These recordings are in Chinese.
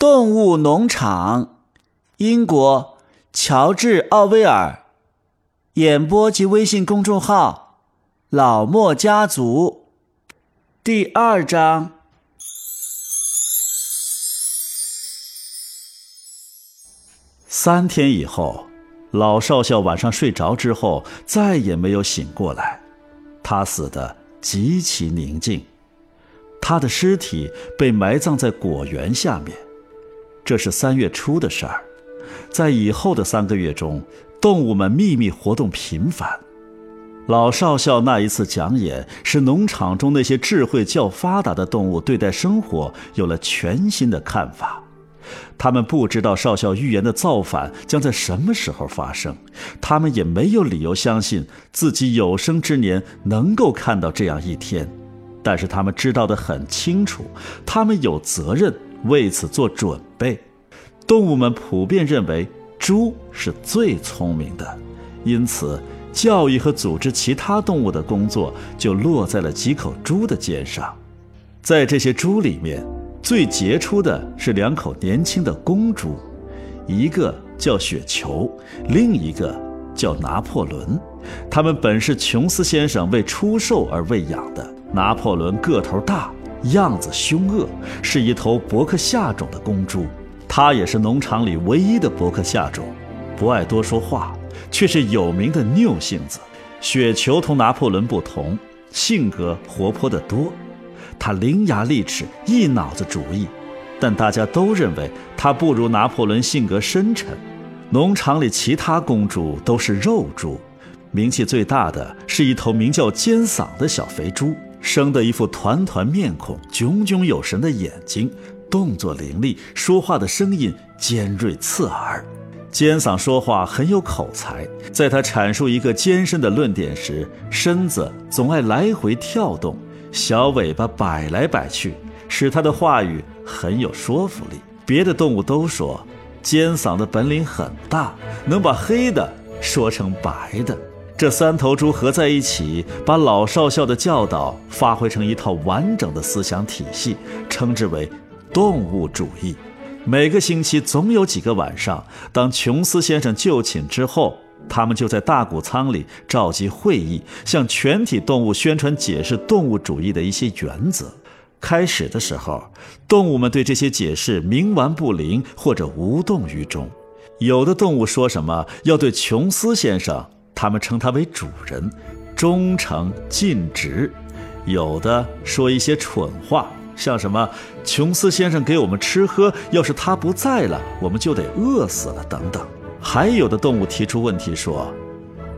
动物农场，英国，乔治·奥威尔。演播及微信公众号：老莫家族。第二章。三天以后，老少校晚上睡着之后，再也没有醒过来。他死的极其宁静，他的尸体被埋葬在果园下面。这是三月初的事儿，在以后的三个月中，动物们秘密活动频繁。老少校那一次讲演，使农场中那些智慧较发达的动物对待生活有了全新的看法。他们不知道少校预言的造反将在什么时候发生，他们也没有理由相信自己有生之年能够看到这样一天。但是他们知道的很清楚，他们有责任。为此做准备，动物们普遍认为猪是最聪明的，因此教育和组织其他动物的工作就落在了几口猪的肩上。在这些猪里面，最杰出的是两口年轻的公猪，一个叫雪球，另一个叫拿破仑。他们本是琼斯先生为出售而喂养的。拿破仑个头大。样子凶恶，是一头伯克夏种的公猪。它也是农场里唯一的伯克夏种，不爱多说话，却是有名的拗性子。雪球同拿破仑不同，性格活泼得多。他伶牙俐齿，一脑子主意，但大家都认为他不如拿破仑性格深沉。农场里其他公猪都是肉猪，名气最大的是一头名叫尖嗓的小肥猪。生的一副团团面孔，炯炯有神的眼睛，动作凌厉，说话的声音尖锐刺耳。尖嗓说话很有口才，在他阐述一个艰深的论点时，身子总爱来回跳动，小尾巴摆来摆去，使他的话语很有说服力。别的动物都说，尖嗓的本领很大，能把黑的说成白的。这三头猪合在一起，把老少校的教导发挥成一套完整的思想体系，称之为动物主义。每个星期总有几个晚上，当琼斯先生就寝之后，他们就在大谷仓里召集会议，向全体动物宣传解释动物主义的一些原则。开始的时候，动物们对这些解释冥顽不灵或者无动于衷。有的动物说什么要对琼斯先生。他们称他为主人，忠诚尽职。有的说一些蠢话，像什么“琼斯先生给我们吃喝，要是他不在了，我们就得饿死了”等等。还有的动物提出问题说：“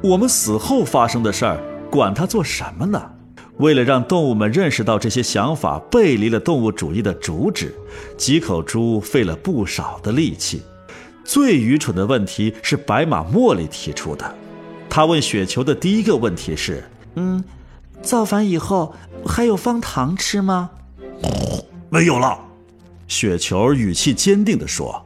我们死后发生的事儿，管他做什么呢？”为了让动物们认识到这些想法背离了动物主义的主旨，几口猪费了不少的力气。最愚蠢的问题是白马茉莉提出的。他问雪球的第一个问题是：“嗯，造反以后还有方糖吃吗？”“没有了。”雪球语气坚定地说，“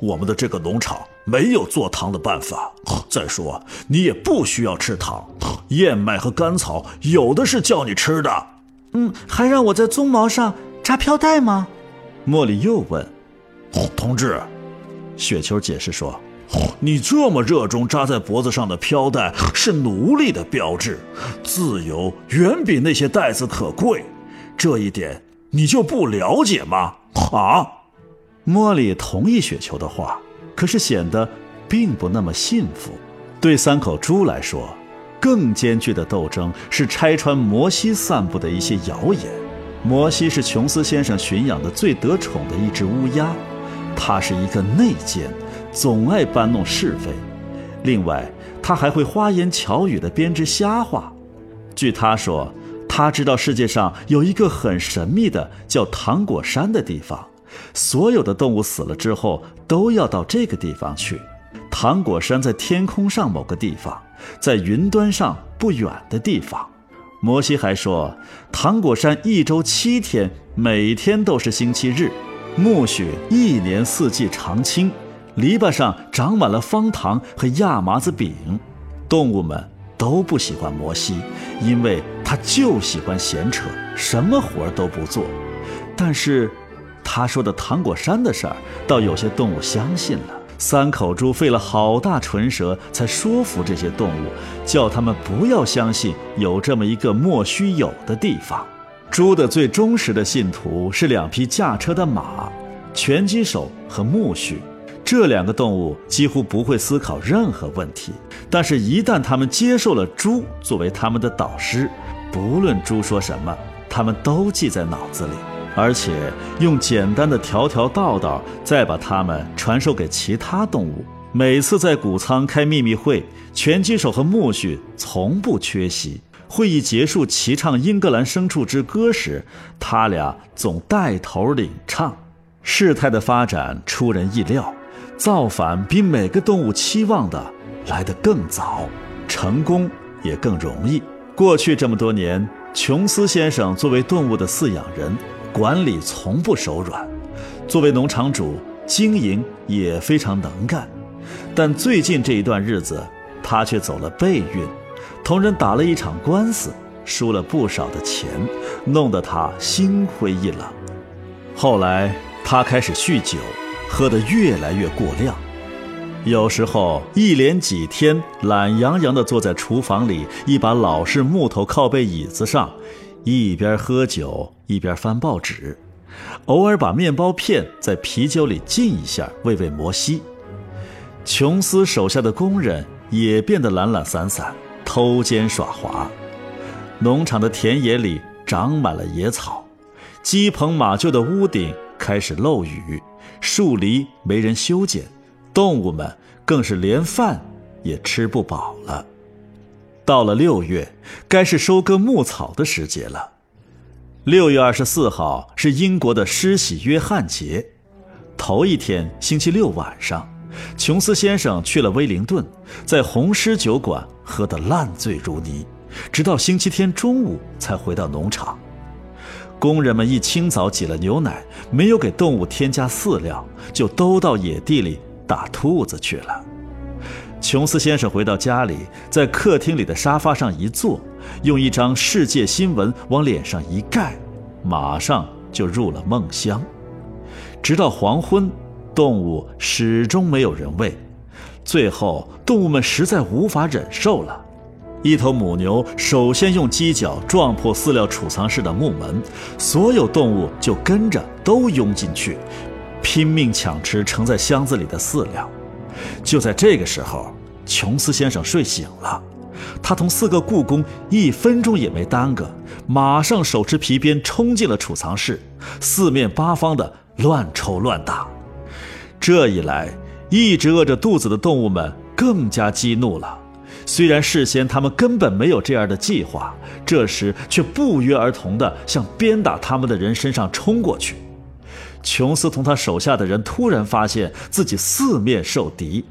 我们的这个农场没有做糖的办法。再说，你也不需要吃糖，燕麦和甘草有的是叫你吃的。”“嗯，还让我在鬃毛上扎飘带吗？”茉莉又问。“同志。”雪球解释说。你这么热衷扎在脖子上的飘带是奴隶的标志，自由远比那些带子可贵，这一点你就不了解吗？啊！茉莉同意雪球的话，可是显得并不那么信服。对三口猪来说，更艰巨的斗争是拆穿摩西散布的一些谣言。摩西是琼斯先生驯养的最得宠的一只乌鸦，它是一个内奸。总爱搬弄是非，另外他还会花言巧语地编织瞎话。据他说，他知道世界上有一个很神秘的叫糖果山的地方，所有的动物死了之后都要到这个地方去。糖果山在天空上某个地方，在云端上不远的地方。摩西还说，糖果山一周七天，每天都是星期日，苜蓿一年四季常青。篱笆上长满了方糖和亚麻子饼，动物们都不喜欢摩西，因为他就喜欢闲扯，什么活都不做。但是，他说的糖果山的事儿，倒有些动物相信了。三口猪费了好大唇舌，才说服这些动物，叫他们不要相信有这么一个莫须有的地方。猪的最忠实的信徒是两匹驾车的马，拳击手和苜蓿。这两个动物几乎不会思考任何问题，但是，一旦他们接受了猪作为他们的导师，不论猪说什么，他们都记在脑子里，而且用简单的条条道道再把它们传授给其他动物。每次在谷仓开秘密会，拳击手和苜蓿从不缺席。会议结束，齐唱《英格兰牲畜之歌》时，他俩总带头领唱。事态的发展出人意料。造反比每个动物期望的来得更早，成功也更容易。过去这么多年，琼斯先生作为动物的饲养人，管理从不手软；作为农场主，经营也非常能干。但最近这一段日子，他却走了背运，同人打了一场官司，输了不少的钱，弄得他心灰意冷。后来，他开始酗酒。喝得越来越过量，有时候一连几天懒洋洋地坐在厨房里一把老式木头靠背椅子上，一边喝酒一边翻报纸，偶尔把面包片在啤酒里浸一下喂喂摩西。琼斯手下的工人也变得懒懒散散，偷奸耍滑。农场的田野里长满了野草，鸡棚马厩的屋顶开始漏雨。树篱没人修剪，动物们更是连饭也吃不饱了。到了六月，该是收割牧草的时节了。六月二十四号是英国的施洗约翰节，头一天星期六晚上，琼斯先生去了威灵顿，在红狮酒馆喝得烂醉如泥，直到星期天中午才回到农场。工人们一清早挤了牛奶，没有给动物添加饲料，就都到野地里打兔子去了。琼斯先生回到家里，在客厅里的沙发上一坐，用一张世界新闻往脸上一盖，马上就入了梦乡。直到黄昏，动物始终没有人喂，最后动物们实在无法忍受了。一头母牛首先用犄角撞破饲料储藏室的木门，所有动物就跟着都拥进去，拼命抢吃盛在箱子里的饲料。就在这个时候，琼斯先生睡醒了，他同四个雇工一分钟也没耽搁，马上手持皮鞭冲进了储藏室，四面八方的乱抽乱打。这一来，一直饿着肚子的动物们更加激怒了。虽然事先他们根本没有这样的计划，这时却不约而同地向鞭打他们的人身上冲过去。琼斯同他手下的人突然发现自己四面受敌，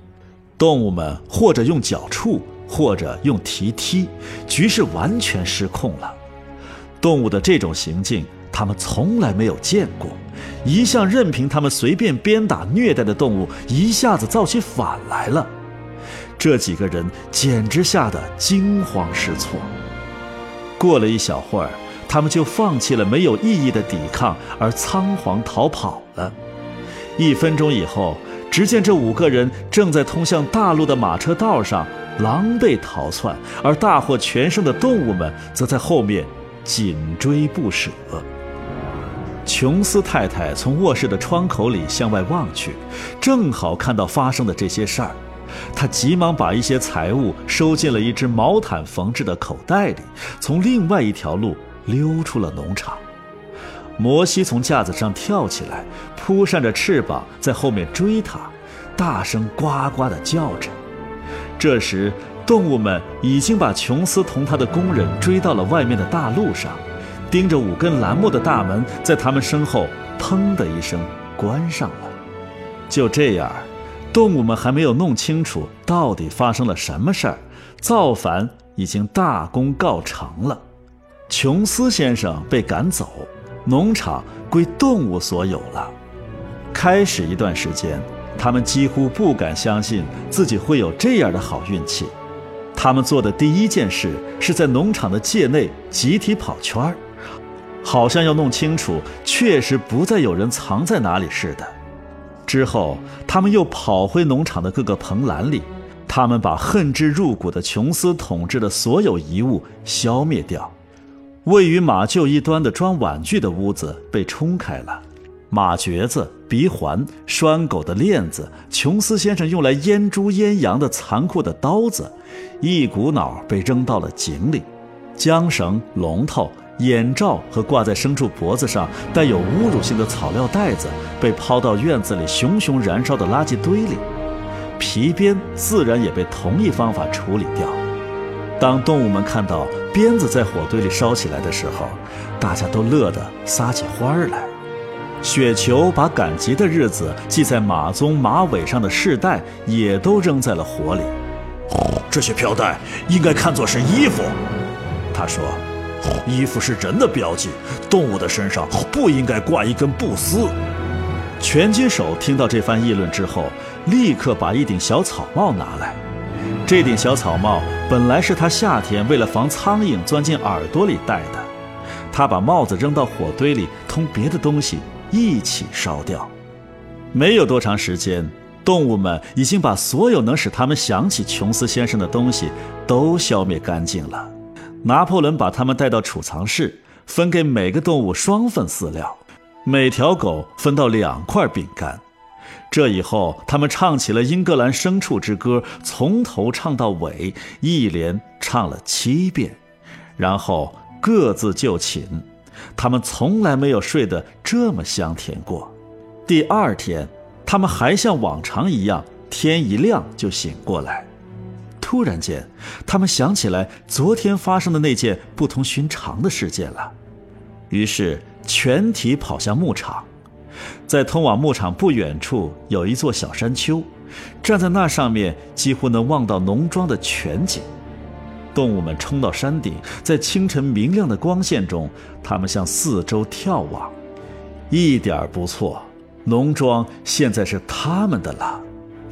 动物们或者用脚触，或者用蹄踢，局势完全失控了。动物的这种行径，他们从来没有见过。一向任凭他们随便鞭打虐待的动物，一下子造起反来了。这几个人简直吓得惊慌失措。过了一小会儿，他们就放弃了没有意义的抵抗，而仓皇逃跑了。一分钟以后，只见这五个人正在通向大陆的马车道上狼狈逃窜，而大获全胜的动物们则在后面紧追不舍。琼斯太太从卧室的窗口里向外望去，正好看到发生的这些事儿。他急忙把一些财物收进了一只毛毯缝制的口袋里，从另外一条路溜出了农场。摩西从架子上跳起来，扑扇着翅膀在后面追他，大声呱呱地叫着。这时，动物们已经把琼斯同他的工人追到了外面的大路上，盯着五根栏木的大门在他们身后“砰”的一声关上了。就这样。动物们还没有弄清楚到底发生了什么事儿，造反已经大功告成了。琼斯先生被赶走，农场归动物所有了。开始一段时间，他们几乎不敢相信自己会有这样的好运气。他们做的第一件事是在农场的界内集体跑圈儿，好像要弄清楚确实不再有人藏在哪里似的。之后，他们又跑回农场的各个棚栏里，他们把恨之入骨的琼斯统治的所有遗物消灭掉。位于马厩一端的装玩具的屋子被冲开了，马橛子、鼻环、拴狗的链子、琼斯先生用来阉猪阉羊的残酷的刀子，一股脑被扔到了井里。缰绳、龙头、眼罩和挂在牲畜脖子上带有侮辱性的草料袋子被抛到院子里熊熊燃烧的垃圾堆里，皮鞭自然也被同一方法处理掉。当动物们看到鞭子在火堆里烧起来的时候，大家都乐得撒起欢儿来。雪球把赶集的日子系在马鬃马尾上的饰带也都扔在了火里。这些飘带应该看作是衣服，他说：“衣服是人的标记，动物的身上不应该挂一根布丝。”拳击手听到这番议论之后，立刻把一顶小草帽拿来。这顶小草帽本来是他夏天为了防苍蝇钻进耳朵里戴的。他把帽子扔到火堆里，同别的东西一起烧掉。没有多长时间，动物们已经把所有能使他们想起琼斯先生的东西都消灭干净了。拿破仑把他们带到储藏室，分给每个动物双份饲料，每条狗分到两块饼干。这以后，他们唱起了英格兰牲畜之歌，从头唱到尾，一连唱了七遍，然后各自就寝。他们从来没有睡得这么香甜过。第二天，他们还像往常一样，天一亮就醒过来。突然间，他们想起来昨天发生的那件不同寻常的事件了，于是全体跑向牧场。在通往牧场不远处有一座小山丘，站在那上面几乎能望到农庄的全景。动物们冲到山顶，在清晨明亮的光线中，它们向四周眺望。一点不错，农庄现在是他们的了。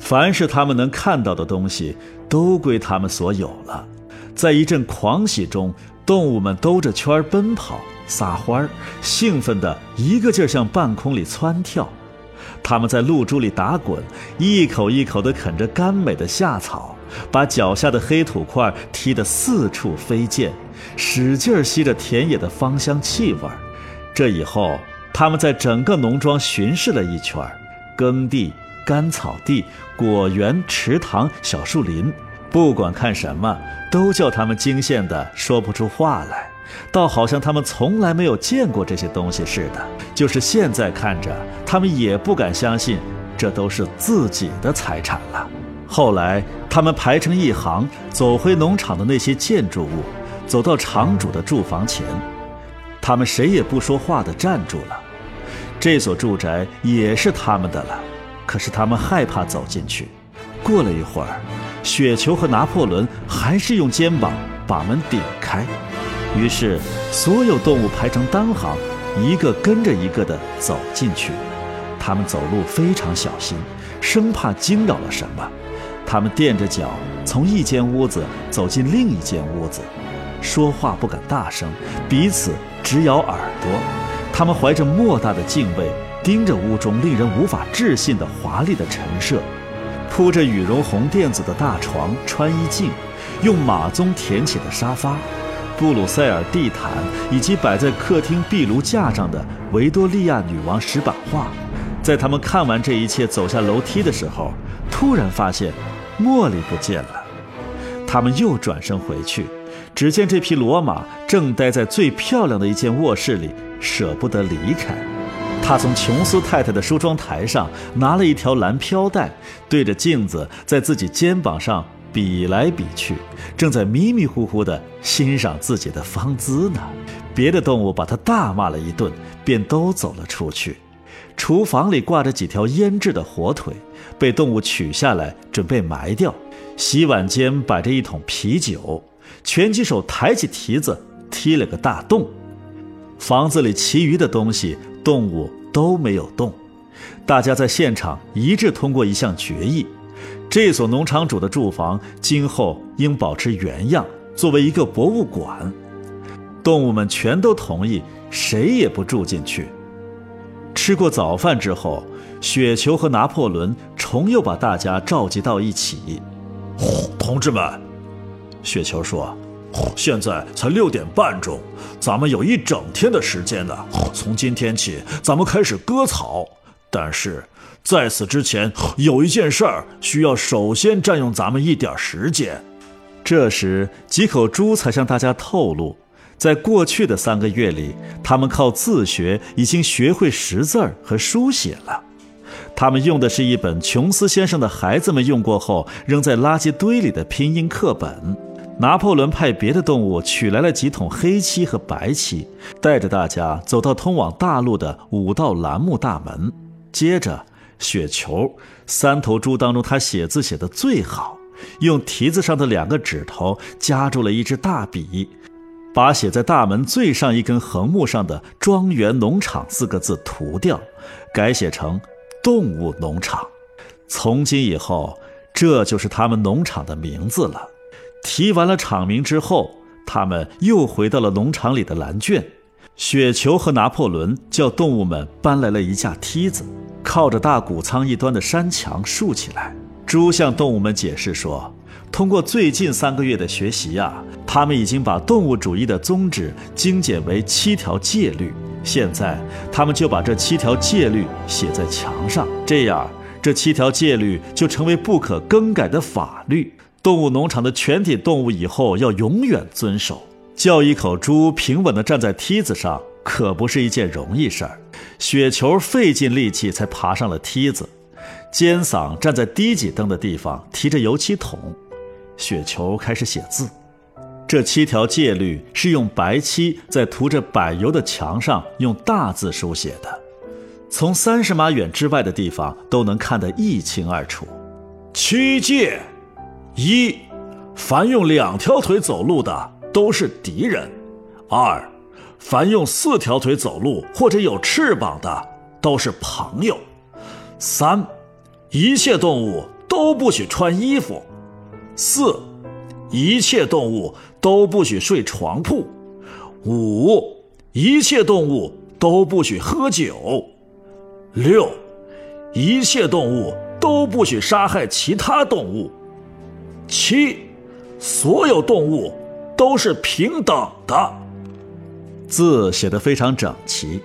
凡是他们能看到的东西，都归他们所有了。在一阵狂喜中，动物们兜着圈奔跑。撒欢儿，兴奋的一个劲儿向半空里窜跳，他们在露珠里打滚，一口一口地啃着甘美的夏草，把脚下的黑土块踢得四处飞溅，使劲吸着田野的芳香气味。这以后，他们在整个农庄巡视了一圈，耕地、干草地、果园、池塘、小树林，不管看什么，都叫他们惊羡得说不出话来。倒好像他们从来没有见过这些东西似的，就是现在看着，他们也不敢相信这都是自己的财产了。后来，他们排成一行，走回农场的那些建筑物，走到场主的住房前，他们谁也不说话的站住了。这所住宅也是他们的了，可是他们害怕走进去。过了一会儿，雪球和拿破仑还是用肩膀把门顶开。于是，所有动物排成单行，一个跟着一个的走进去。他们走路非常小心，生怕惊扰了什么。他们垫着脚从一间屋子走进另一间屋子，说话不敢大声，彼此直咬耳朵。他们怀着莫大的敬畏，盯着屋中令人无法置信的华丽的陈设：铺着羽绒红垫子的大床、穿衣镜，用马鬃填起的沙发。布鲁塞尔地毯以及摆在客厅壁炉架上的维多利亚女王石板画，在他们看完这一切走下楼梯的时候，突然发现茉莉不见了。他们又转身回去，只见这匹骡马正待在最漂亮的一间卧室里，舍不得离开。他从琼斯太太的梳妆台上拿了一条蓝飘带，对着镜子在自己肩膀上。比来比去，正在迷迷糊糊地欣赏自己的芳姿呢。别的动物把他大骂了一顿，便都走了出去。厨房里挂着几条腌制的火腿，被动物取下来准备埋掉。洗碗间摆着一桶啤酒，拳击手抬起蹄子踢了个大洞。房子里其余的东西，动物都没有动。大家在现场一致通过一项决议。这所农场主的住房今后应保持原样，作为一个博物馆。动物们全都同意，谁也不住进去。吃过早饭之后，雪球和拿破仑重又把大家召集到一起。同志们，雪球说：“现在才六点半钟，咱们有一整天的时间呢。从今天起，咱们开始割草。但是在此之前，有一件事儿需要首先占用咱们一点时间。”这时，几口猪才向大家透露，在过去的三个月里，他们靠自学已经学会识字儿和书写了。他们用的是一本琼斯先生的孩子们用过后扔在垃圾堆里的拼音课本。拿破仑派别的动物取来了几桶黑漆和白漆，带着大家走到通往大陆的五道栏目大门。接着，雪球三头猪当中，他写字写得最好，用蹄子上的两个指头夹住了一支大笔，把写在大门最上一根横木上的“庄园农场”四个字涂掉，改写成。动物农场，从今以后，这就是他们农场的名字了。提完了场名之后，他们又回到了农场里的蓝圈。雪球和拿破仑叫动物们搬来了一架梯子，靠着大谷仓一端的山墙竖起来。猪向动物们解释说：“通过最近三个月的学习呀，他们已经把动物主义的宗旨精简为七条戒律。”现在，他们就把这七条戒律写在墙上，这样，这七条戒律就成为不可更改的法律。动物农场的全体动物以后要永远遵守。叫一口猪平稳地站在梯子上，可不是一件容易事儿。雪球费尽力气才爬上了梯子，尖嗓站在低几灯的地方，提着油漆桶。雪球开始写字。这七条戒律是用白漆在涂着柏油的墙上用大字书写的，从三十码远之外的地方都能看得一清二楚。七戒：一，凡用两条腿走路的都是敌人；二，凡用四条腿走路或者有翅膀的都是朋友；三，一切动物都不许穿衣服；四，一切动物。都不许睡床铺，五，一切动物都不许喝酒，六，一切动物都不许杀害其他动物，七，所有动物都是平等的。字写得非常整齐，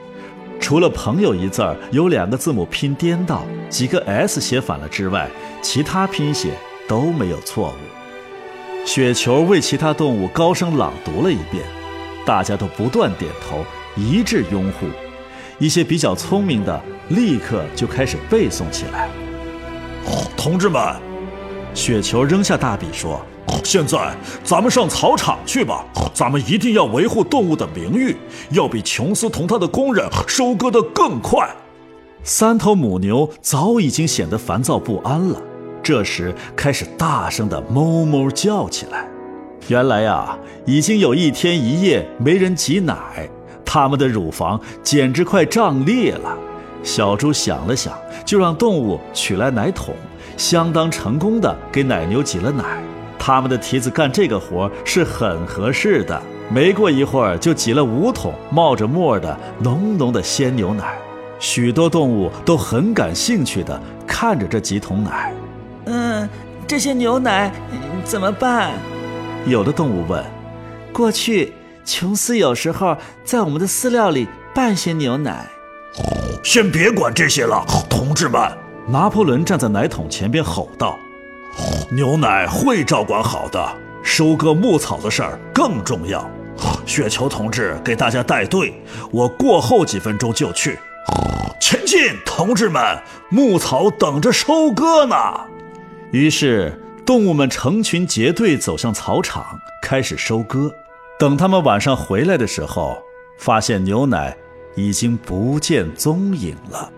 除了“朋友”一字儿有两个字母拼颠倒，几个 S 写反了之外，其他拼写都没有错误。雪球为其他动物高声朗读了一遍，大家都不断点头，一致拥护。一些比较聪明的立刻就开始背诵起来。同志们，雪球扔下大笔说：“现在咱们上草场去吧，咱们一定要维护动物的名誉，要比琼斯同他的工人收割的更快。”三头母牛早已经显得烦躁不安了。这时开始大声的哞哞叫起来。原来呀，已经有一天一夜没人挤奶，它们的乳房简直快胀裂了。小猪想了想，就让动物取来奶桶，相当成功的给奶牛挤了奶。它们的蹄子干这个活是很合适的。没过一会儿，就挤了五桶冒着沫的浓浓的鲜牛奶。许多动物都很感兴趣的看着这几桶奶。嗯，这些牛奶怎么办？有的动物问。过去，琼斯有时候在我们的饲料里拌些牛奶。先别管这些了，同志们！拿破仑站在奶桶前边吼道：“牛奶会照管好的，收割牧草的事儿更重要。雪球同志给大家带队，我过后几分钟就去。前进，同志们！牧草等着收割呢。”于是，动物们成群结队走向草场，开始收割。等他们晚上回来的时候，发现牛奶已经不见踪影了。